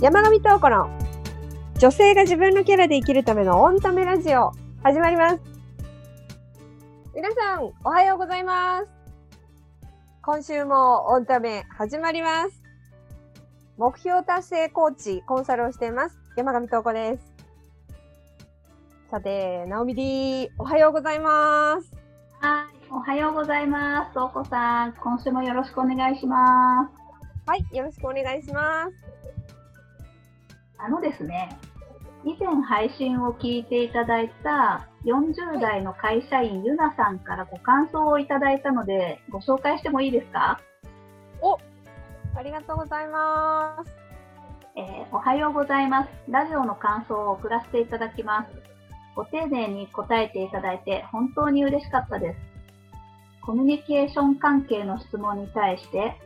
山上東子の女性が自分のキャラで生きるためのオンタメラジオ始まります。皆さん、おはようございます。今週もオンタメ始まります。目標達成コーチ、コンサルをしています。山上東子です。さて、ナオミ D、おはようございます。はい、おはようございます。とうこさん、今週もよろしくお願いします。はい、よろしくお願いします。あのですね、以前配信を聞いていただいた40代の会社員ゆなさんからご感想をいただいたので、ご紹介してもいいですか、お、ありがとうございます。えーおはようございます。ラジオの感想を送らせていただきます。ご丁寧に答えていただいて本当に嬉しかったです。コミュニケーション関係の質問に対して、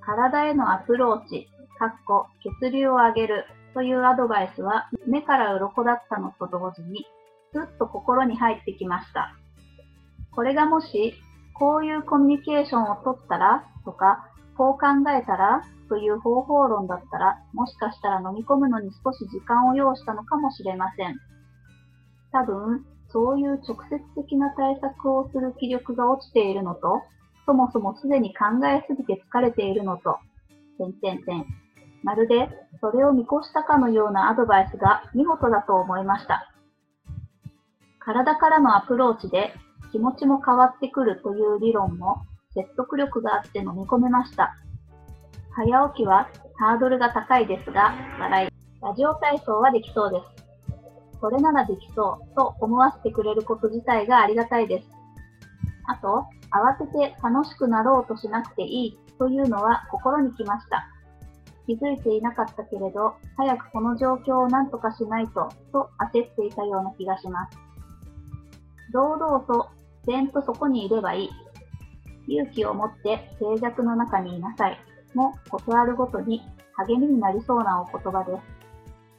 体へのアプローチ、かっこ血流を上げるというアドバイスは目から鱗だったのと同時に、ずっと心に入ってきました。これがもし、こういうコミュニケーションを取ったらとか、こう考えたらという方法論だったら、もしかしたら飲み込むのに少し時間を要したのかもしれません。多分、そういう直接的な対策をする気力が落ちているのと、そもそもすでに考えすぎて疲れているのと、点々点。まるで、それを見越したかのようなアドバイスが見事だと思いました。体からのアプローチで気持ちも変わってくるという理論も説得力があって飲み込めました。早起きはハードルが高いですが、笑い。ラジオ体操はできそうです。それならできそうと思わせてくれること自体がありがたいです。あと、慌てて楽しくなろうとしなくていいというのは心にきました。気づいていなかったけれど、早くこの状況を何とかしないと、と焦っていたような気がします。堂々と、自然とそこにいればいい。勇気を持って静寂の中にいなさい。も、ことあるごとに励みになりそうなお言葉です。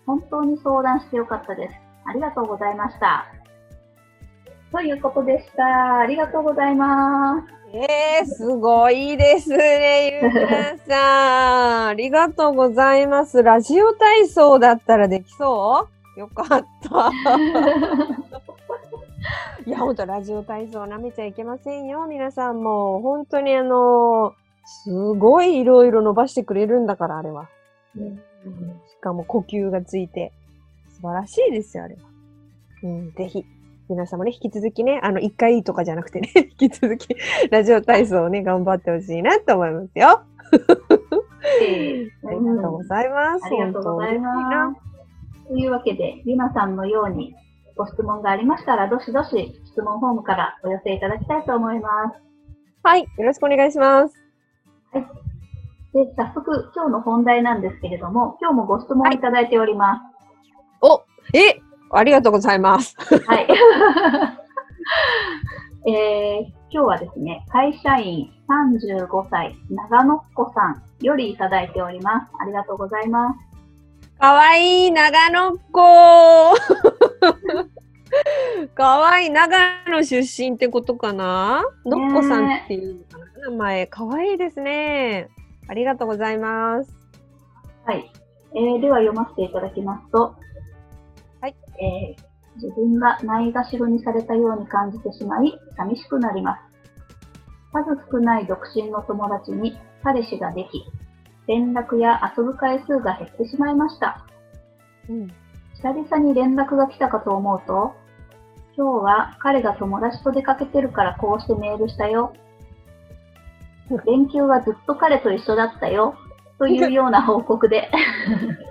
本当に相談してよかったです。ありがとうございました。ということでした。ありがとうございます。えー、すごいですね、ゆうなさん。ありがとうございます。ラジオ体操だったらできそう？よかった。いや、ほんと、ラジオ体操舐めちゃいけませんよ。皆さんも。本当にあの、すごいいろいろ伸ばしてくれるんだから、あれは。しかも呼吸がついて。素晴らしいですよ、あれは。うん、ぜひ。皆さんもね、引き続きね、あの、一回とかじゃなくてね、引き続き、ラジオ体操をね、頑張ってほしいなと思いますよ。えありがとうございます。ありがとうございます。というわけで、ゆなさんのようにご質問がありましたら、どしどし質問フォームからお寄せいただきたいと思います。はい、よろしくお願いします。で、早速、今日の本題なんですけれども、今日もご質問いただいておりまお、え、ありがとうございます。す。はい。えー今日はですね、会社員35歳、長野っ子さんよりいただいております。ありがとうございます。かわいい長野っ子。かわいい長野出身ってことかな？のっこさんっていう名前。かわいいですね。ありがとうございます。はい。えーでは読ませていただきますと、はい。えー自分がないがしろにされたように感じてしまい、寂しくなります。数少ない独身の友達に彼氏ができ、連絡や遊ぶ回数が減ってしまいました。うん。久々に連絡が来たかと思うと、今日は彼が友達と出かけてるからこうしてメールしたよ。連休はずっと彼と一緒だったよ。というような報告で、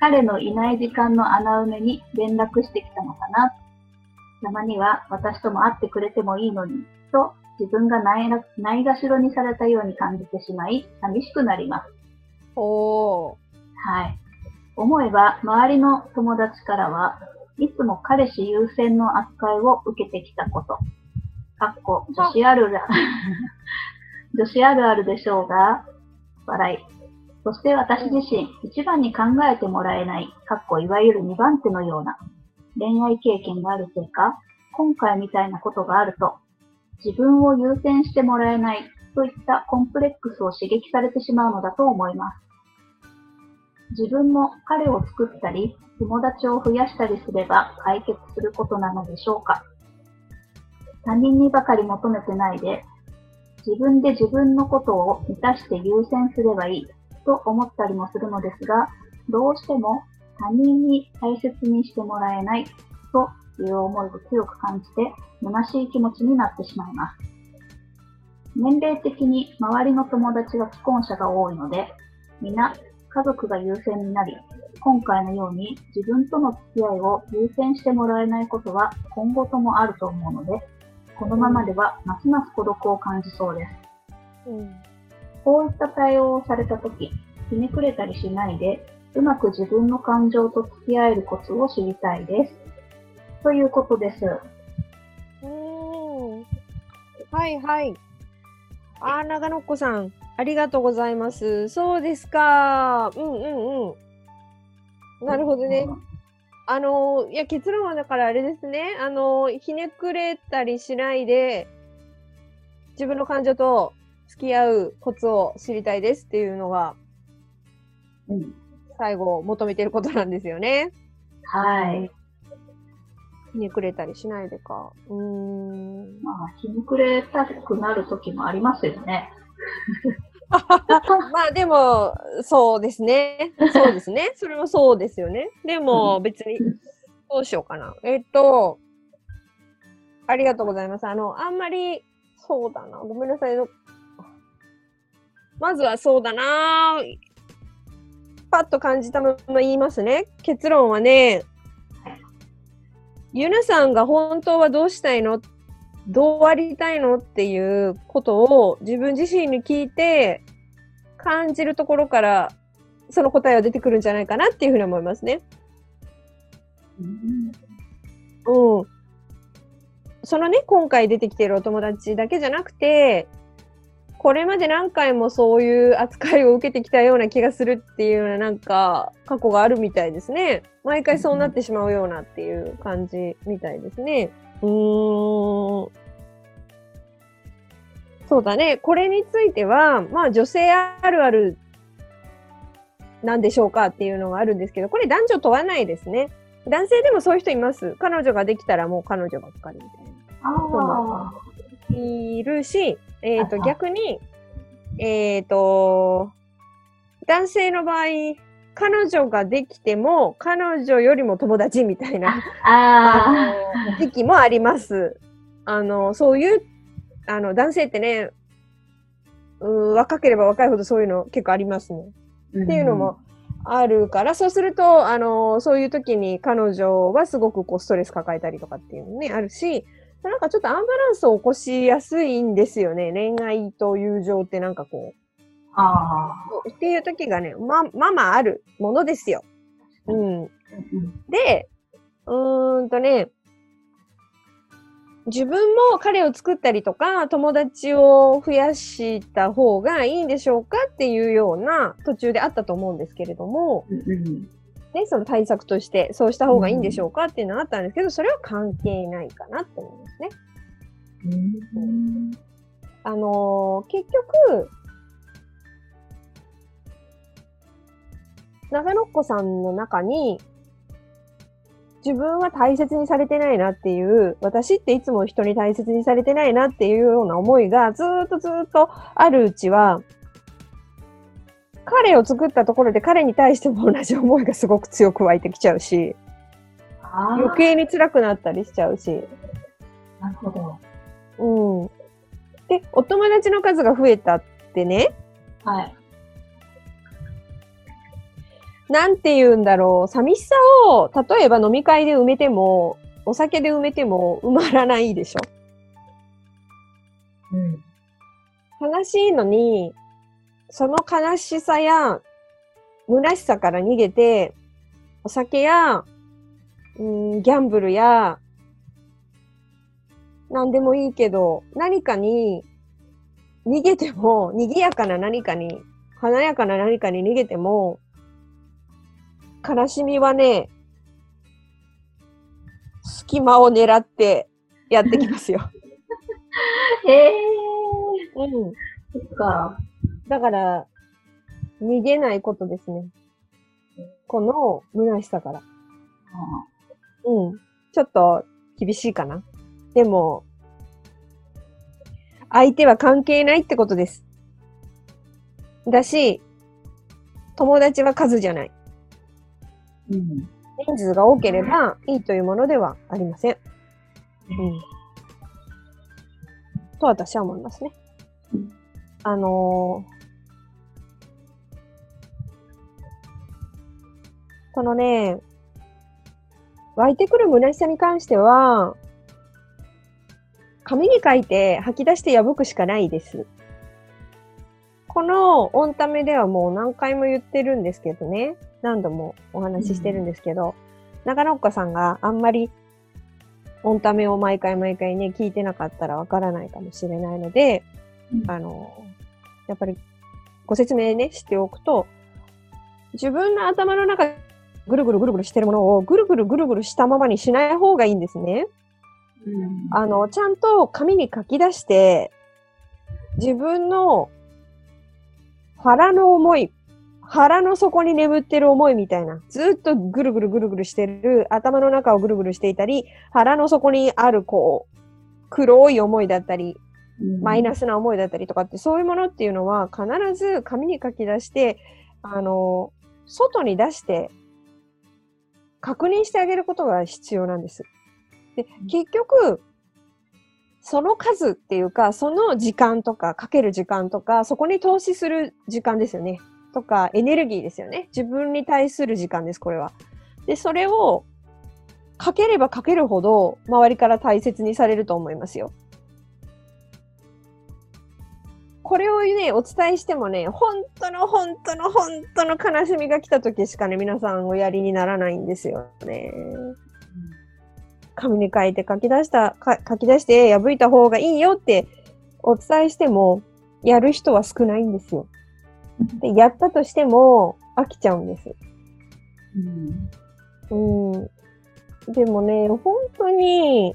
彼のいない時間の穴埋めに連絡してきたのかな。たまには私とも会ってくれてもいいのに、と自分がないがしろにされたように感じてしまい、寂しくなります。おー。はい。思えば、周りの友達からは、いつも彼氏優先の扱いを受けてきたこと。かっこ、女子あるある、女子あるあるでしょうが、笑い。そして私自身、一番に考えてもらえない、かっこいわゆる二番手のような恋愛経験があるせいか、今回みたいなことがあると、自分を優先してもらえないといったコンプレックスを刺激されてしまうのだと思います。自分も彼を作ったり、友達を増やしたりすれば解決することなのでしょうか他人にばかり求めてないで、自分で自分のことを満たして優先すればいいと思ったりもするのですが、どうしても他人に大切にしてもらえないという思いを強く感じて、虚しい気持ちになってしまいます。年齢的に周りの友達が既婚者が多いので、皆家族が優先になり、今回のように自分との付き合いを優先してもらえないことは今後ともあると思うので、このままではますます孤独を感じそうです。うん、こういった対応をされたとき、ひねくれたりしないで、うまく自分の感情と付き合えるコツを知りたいです。ということです。うーん。はいはい。あ、長野っ子さん、ありがとうございます。そうですか。うんうんうん。なるほどね。あの、いや、結論はだからあれですね。あの、ひねくれたりしないで、自分の感情と付き合うコツを知りたいですっていうのが、うん。最後求めてることなんですよね。はい。ひねくれたりしないでか。うーん。まあ、ひねくれたくなる時もありますよね。まあでも、そうですね。そうですね。それもそうですよね。でも別に、どうしようかな。えっと、ありがとうございます。あの、あんまり、そうだな。ごめんなさい。まずはそうだな。パッと感じたまま言いますね。結論はね、ゆなさんが本当はどうしたいの？どうありたいの？っていうことを自分自身に聞いて感じるところからその答えは出てくるんじゃないかなっていうふうに思いますね。うん。うん。そのね、今回出てきているお友達だけじゃなくて、これまで何回もそういう扱いを受けてきたような気がするっていうようななんか過去があるみたいですね。毎回そうなってしまうようなっていう感じみたいですね。うーん。そうだね。これについては、まあ女性あるあるなんでしょうかっていうのがあるんですけど、これ男女問わないですね。男性でもそういう人います。彼女ができたらもう彼女ばっかりみたいな。いるし、えっ、ー、と、逆に、えっ、ー、と、男性の場合、彼女ができても、彼女よりも友達みたいな、あ時期もあります。あの、そういう、あの、男性ってね、うん、若ければ若いほどそういうの結構ありますね。うん、っていうのもあるから、そうすると、あの、そういう時に彼女はすごくこうストレス抱えたりとかっていうのね、あるし、なんかちょっとアンバランスを起こしやすいんですよね。恋愛と友情ってなんかこう。ああ。っていう時がね、ま、まあまああるものですよ。うん。で、うーんとね、自分も彼を作ったりとか、友達を増やした方がいいんでしょうかっていうような途中であったと思うんですけれども、うんね、その対策としてそうした方がいいんでしょうか？っていうのがあったんですけど、それは関係ないかなって思いますね。うん、あのー、結局、長野っ子さんの中に、自分は大切にされてないなっていう、私っていつも人に大切にされてないなっていうような思いがずっとずっとあるうちは、彼を作ったところで彼に対しても同じ思いがすごく強く湧いてきちゃうし、余計に辛くなったりしちゃうし。なるほど。うん。で、お友達の数が増えたってね。はい。なんて言うんだろう。寂しさを、例えば飲み会で埋めても、お酒で埋めても埋まらないでしょ。うん。悲しいのに、その悲しさや虚しさから逃げて、お酒や、うん、ギャンブルや、何でもいいけど、何かに逃げても、賑やかな何かに、華やかな何かに逃げても、悲しみはね、隙間を狙ってやってきますよ。へえー。うん。そっか。だから、逃げないことですね。この虚しさから。うん。ちょっと厳しいかな。でも、相手は関係ないってことです。だし、友達は数じゃない。うん。人数が多ければいいというものではありません。うん。と私は思いますねうん。あのーこのね、湧いてくる虚しさに関しては、紙に書いて吐き出して破くしかないです。このオンタメではもう何回も言ってるんですけどね。何度もお話ししてるんですけど、長野岡さんがあんまりオンタメを毎回毎回ね、聞いてなかったらわからないかもしれないので、うんあの、やっぱりご説明ね、しておくと、自分の頭の中でぐるぐるぐるぐるしてるものをぐるぐるぐるぐるしたままにしない方がいいんですね。うん。あの、ちゃんと紙に書き出して、自分の腹の思い、腹の底に眠ってる思いみたいな、ずっとぐるぐるぐるぐるしてる、頭の中をぐるぐるしていたり、腹の底にあるこう、黒い思いだったり、マイナスな思いだったりとかって、そういうものっていうのは必ず紙に書き出して、あの、外に出して、確認してあげることが必要なんです。で、結局、その数っていうか、その時間とか、かける時間とか、そこに投資する時間ですよね。とか、エネルギーですよね。自分に対する時間です、これは。で、それを、かければかけるほど、周りから大切にされると思いますよ。これをね、お伝えしてもね、本当の本当の本当の悲しみが来た時しかね、皆さんおやりにならないんですよね。紙に書いて書き出した、書き出して破いた方がいいよってお伝えしても、やる人は少ないんですよ。で、やったとしても飽きちゃうんです。うん。でもね、本当に、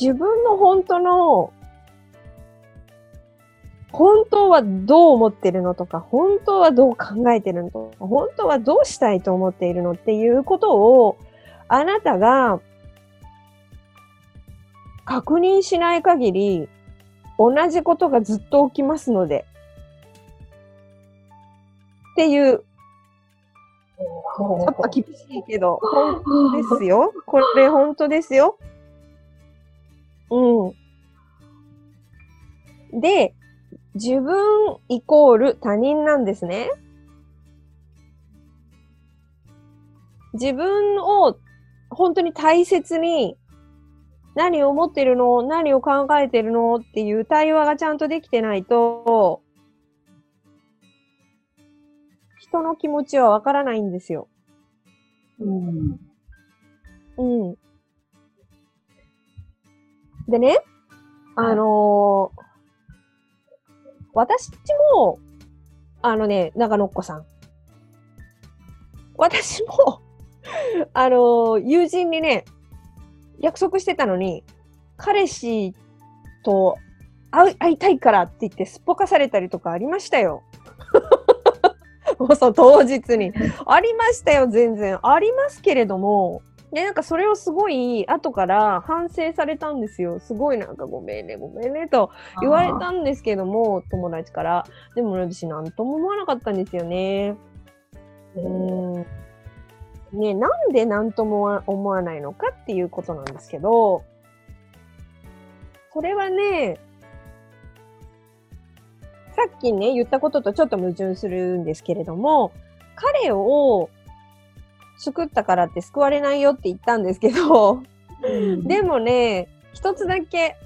自分の本当の、本当はどう思ってるのとか、本当はどう考えてるのとか、本当はどうしたいと思っているのっていうことを、あなたが確認しない限り、同じことがずっと起きますので。っていう、ちょっと厳しいけど、本当ですよ。これ本当ですよ。うん。で、自分イコール他人なんですね。自分を本当に大切に何を思ってるの何を考えてるのっていう対話がちゃんとできてないと、人の気持ちはわからないんですよ。うん。うん。でね、あのー私も、あのね、長野っこさん。私も、あの友人にね、約束してたのに、彼氏と会う会いたいからって言ってすっぽかされたりとかありましたよ。もうそう、当日に。ありましたよ、全然。ありますけれども、で、なんかそれをすごい後から反省されたんですよ。すごいなんかごめんね、ごめんねと言われたんですけども、友達から。でも私なんとも思わなかったんですよね。うん。ね、なんでなんとも思わないのかっていうことなんですけど、それはね、さっきね、言ったこととちょっと矛盾するんですけれども、彼を救ったからって救われないよって言ったんですけど、うん。でもね、一つだけ、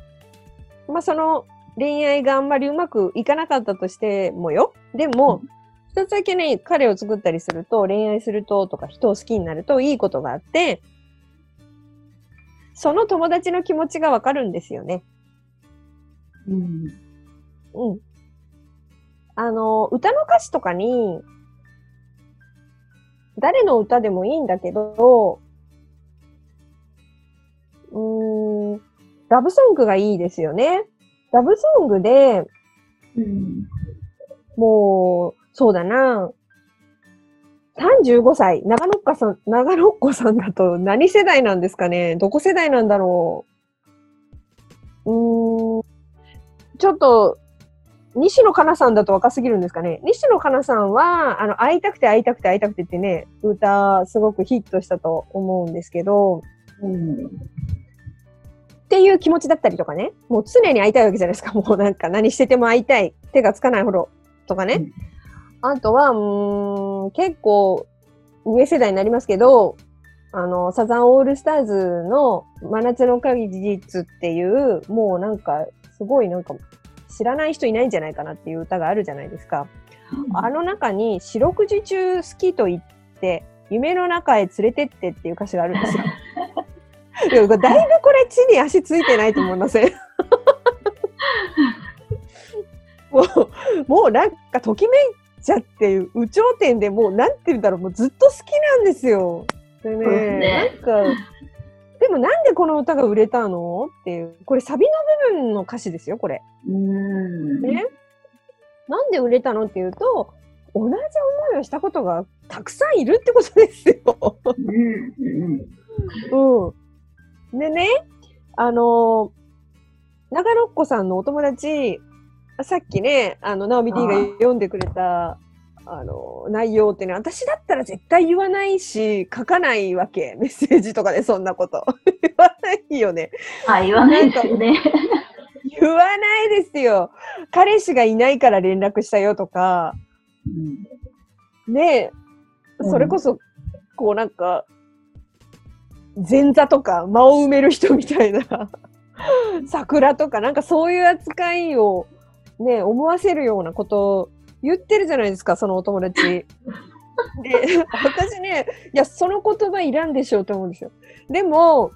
まあ、その恋愛があんまりうまくいかなかったとしてもよ。でも、一つだけね、彼を作ったりすると、恋愛するととか人を好きになるといいことがあって、その友達の気持ちがわかるんですよね。うん。うん。あの、歌の歌詞とかに、誰の歌でもいいんだけど、うーん、ラブソングがいいですよね。ラブソングで、うん。もう、そうだな。35歳、長野っかさん、長野っこさんだと何世代なんですかね？どこ世代なんだろう？うーん、ちょっと、西野カナさんだと若すぎるんですかね西野カナさんは、あの、会いたくて会いたくて会いたくてってね、歌、すごくヒットしたと思うんですけど、うん。っていう気持ちだったりとかね、もう常に会いたいわけじゃないですか。もうなんか何してても会いたい。手がつかないほど。とかね。あとは、うん、結構上世代になりますけど、あの、サザンオールスターズの真夏の果実っていう、もうなんか、すごいなんか、知らない人いないんじゃないかなっていう歌があるじゃないですか。あの中に、四六時中好きと言って、夢の中へ連れてってっていう歌詞があるんですよ。いやだいぶこれ地に足ついてないと思いません？もう、もうなんかときめいちゃっていう、有頂天でもうなんて言うんだろう、もうずっと好きなんですよ。でね、ねなんか、でもなんでこの歌が売れたのっていう、これサビの部分の歌詞ですよ、これ。うん。ね。なんで売れたのっていうと、同じ思いをしたことがたくさんいるってことですよ。うん。でね、あの長野っ子さんのお友達、さっきね、あの、ナオミ D が読んでくれた、あの、内容ってね、私だったら絶対言わないし、書かないわけ。メッセージとかでそんなこと。言わないよね。あ、言わないですよね。言わないですよ。彼氏がいないから連絡したよとか、ねうんそれこそ、こうなんか、前座とか間を埋める人みたいな、桜とか、なんかそういう扱いをね、思わせるようなことを言ってるじゃないですか、そのお友達。で、私ね、いや、その言葉いらんでしょうと思うんですよ。でも、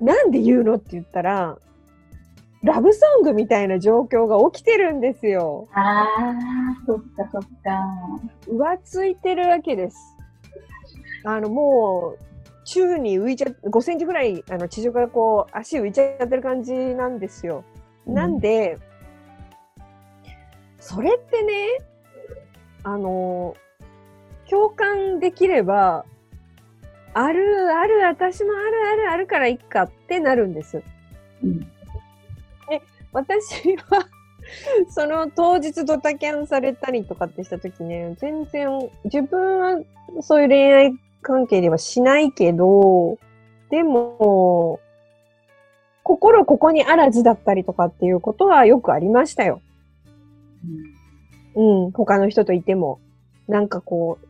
なんで言うのって言ったら、ラブソングみたいな状況が起きてるんですよ。ああ、そっかそっか。浮ついてるわけです。あの、もう、宙に浮いちゃ、5センチぐらい、あの、地上からこう、足浮いちゃってる感じなんですよ。なんで、それってね、あの、共感できれば、あるある、私もあるあるあるからいっかってなるんです。うん。私は、その当日ドタキャンされたりとかってした時ね、全然、自分はそういう恋愛関係ではしないけど、でも、心ここにあらずだったりとかっていうことはよくありましたよ。うん、他の人といても。なんかこう、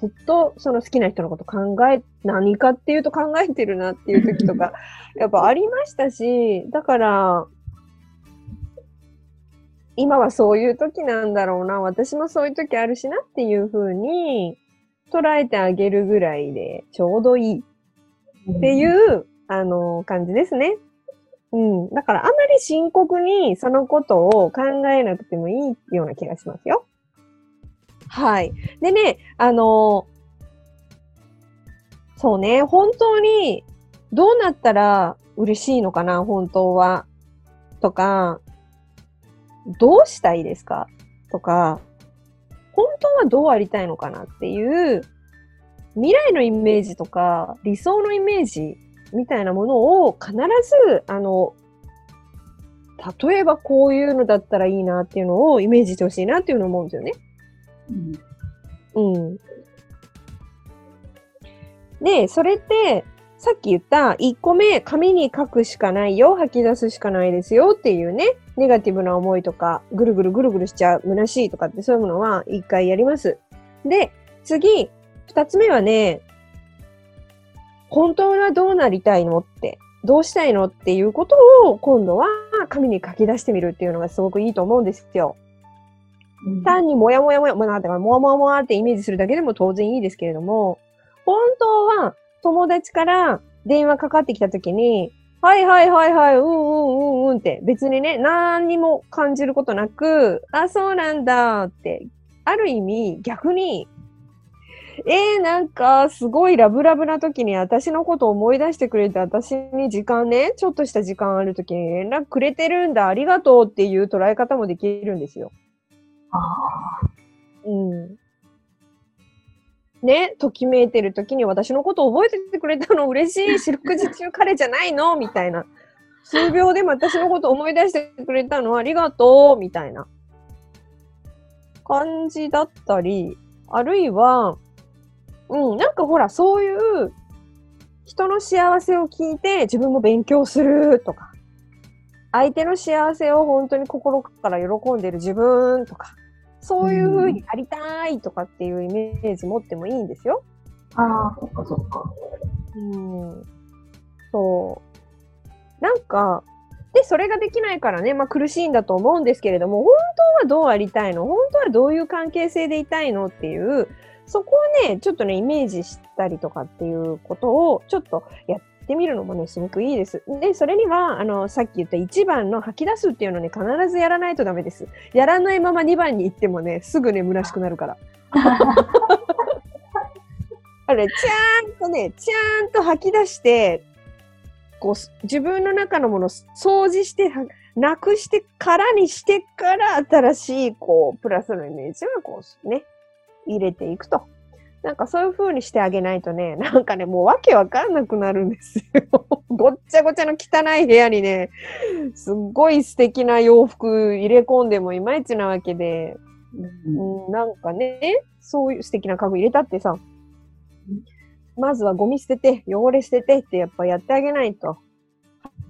ずっとその好きな人のこと考え、何かっていうと考えてるなっていう時とか、やっぱありましたし、だから、今はそういう時なんだろうな、私もそういう時あるしなっていう風に捉えてあげるぐらいでちょうどいいっていう、あの、感じですね。うん。だからあまり深刻にそのことを考えなくてもいいような気がしますよ。はい。でね、あの、そうね、本当にどうなったら嬉しいのかな、本当は。とか、どうしたいですか？とか、本当はどうありたいのかなっていう未来のイメージとか理想のイメージみたいなものを必ず、あの、例えばこういうのだったらいいなっていうのをイメージしてほしいなっていうのを思うんですよね。うん。うん。で、それって、さっき言った1個目、紙に書くしかないよ、吐き出すしかないですよっていうね、ネガティブな思いとか、ぐるぐるぐるぐるしちゃう、虚しいとかってそういうものは1回やります。で、次、2つ目はね、本当はどうなりたいのって、どうしたいのっていうことを今度は紙に書き出してみるっていうのがすごくいいと思うんですよ。単にもやもやもや、まあ、なんていうか、もわもわもわってイメージするだけでも当然いいですけれども、本当は友達から電話かかってきたときに、はいはいはいはい、うんうんうんうんって、別にね、何にも感じることなく、あ、そうなんだって、ある意味逆に、えー、なんか、すごいラブラブな時に私のこと思い出してくれて、私に時間ね、ちょっとした時間ある時に連絡くれてるんだ、ありがとうっていう捉え方もできるんですよ。ああ。うん。ね、ときめいてる時に私のこと覚えててくれたの嬉しい。四六時中彼じゃないのみたいな。数秒でも私のこと思い出してくれたのありがとうみたいな感じだったり、あるいは、うん、なんかほら、そういう人の幸せを聞いて自分も勉強するとか、相手の幸せを本当に心から喜んでる自分とか、そういう風にありたいとかっていうイメージ持ってもいいんですよ。ああ、そっかそっか。うん。そう。なんか、で、それができないからね、まあ苦しいんだと思うんですけれども、本当はどうありたいの？本当はどういう関係性でいたいの？っていう、そこをね、ちょっとね、イメージしたりとかっていうことを、ちょっとやってみるのもね、すごくいいです。で、それには、あの、さっき言った1番の吐き出すっていうのね、必ずやらないとダメです。やらないまま2番に行ってもね、すぐね、虚しくなるから。あれ、ちゃんとね、ちゃんと吐き出して、こう、自分の中のものを掃除して、はなくしてからにしてから、新しい、こう、プラスのイメージを、こう、ね、入れていくと。なんかそういう風にしてあげないとね、なんかね、もうわけわかんなくなるんですよ。ごっちゃごちゃの汚い部屋にね、すっごい素敵な洋服入れ込んでもいまいちなわけで、うん、なんかね、そういう素敵な家具入れたってさ、まずはゴミ捨てて、汚れ捨ててってやっぱやってあげないと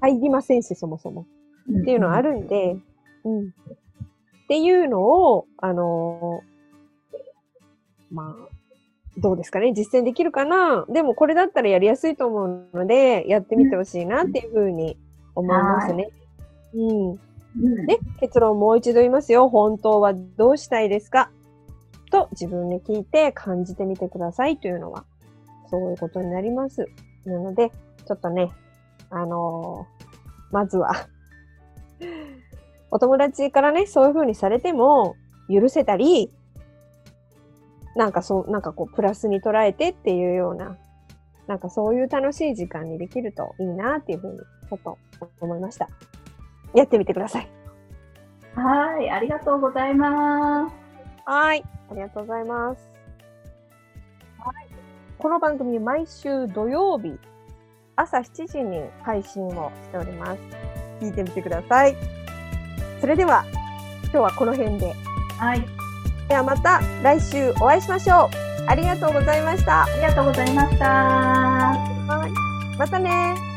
入りませんし、そもそも。っていうのはあるんで、うん。っていうのを、あのーまあ、どうですかね実践できるかなでもこれだったらやりやすいと思うので、やってみてほしいなっていうふうに思いますね。うん。うんで、結論もう一度言いますよ。本当はどうしたいですか？と自分で聞いて感じてみてくださいというのは、そういうことになります。なので、ちょっとね、あのーまずは、お友達からね、そういう風にされても許せたり、なんかそう、なんかこう、プラスに捉えてっていうような、なんかそういう楽しい時間にできるといいなっていうふうに、ちょっと思いました。やってみてください。はい、ありがとうございます。はい。ありがとうございます。はい。この番組、毎週土曜日、朝7時に配信をしております。聞いてみてください。それでは、今日はこの辺で。はい、ではまた来週お会いしましょう。ありがとうございました。ありがとうございました。はい。またね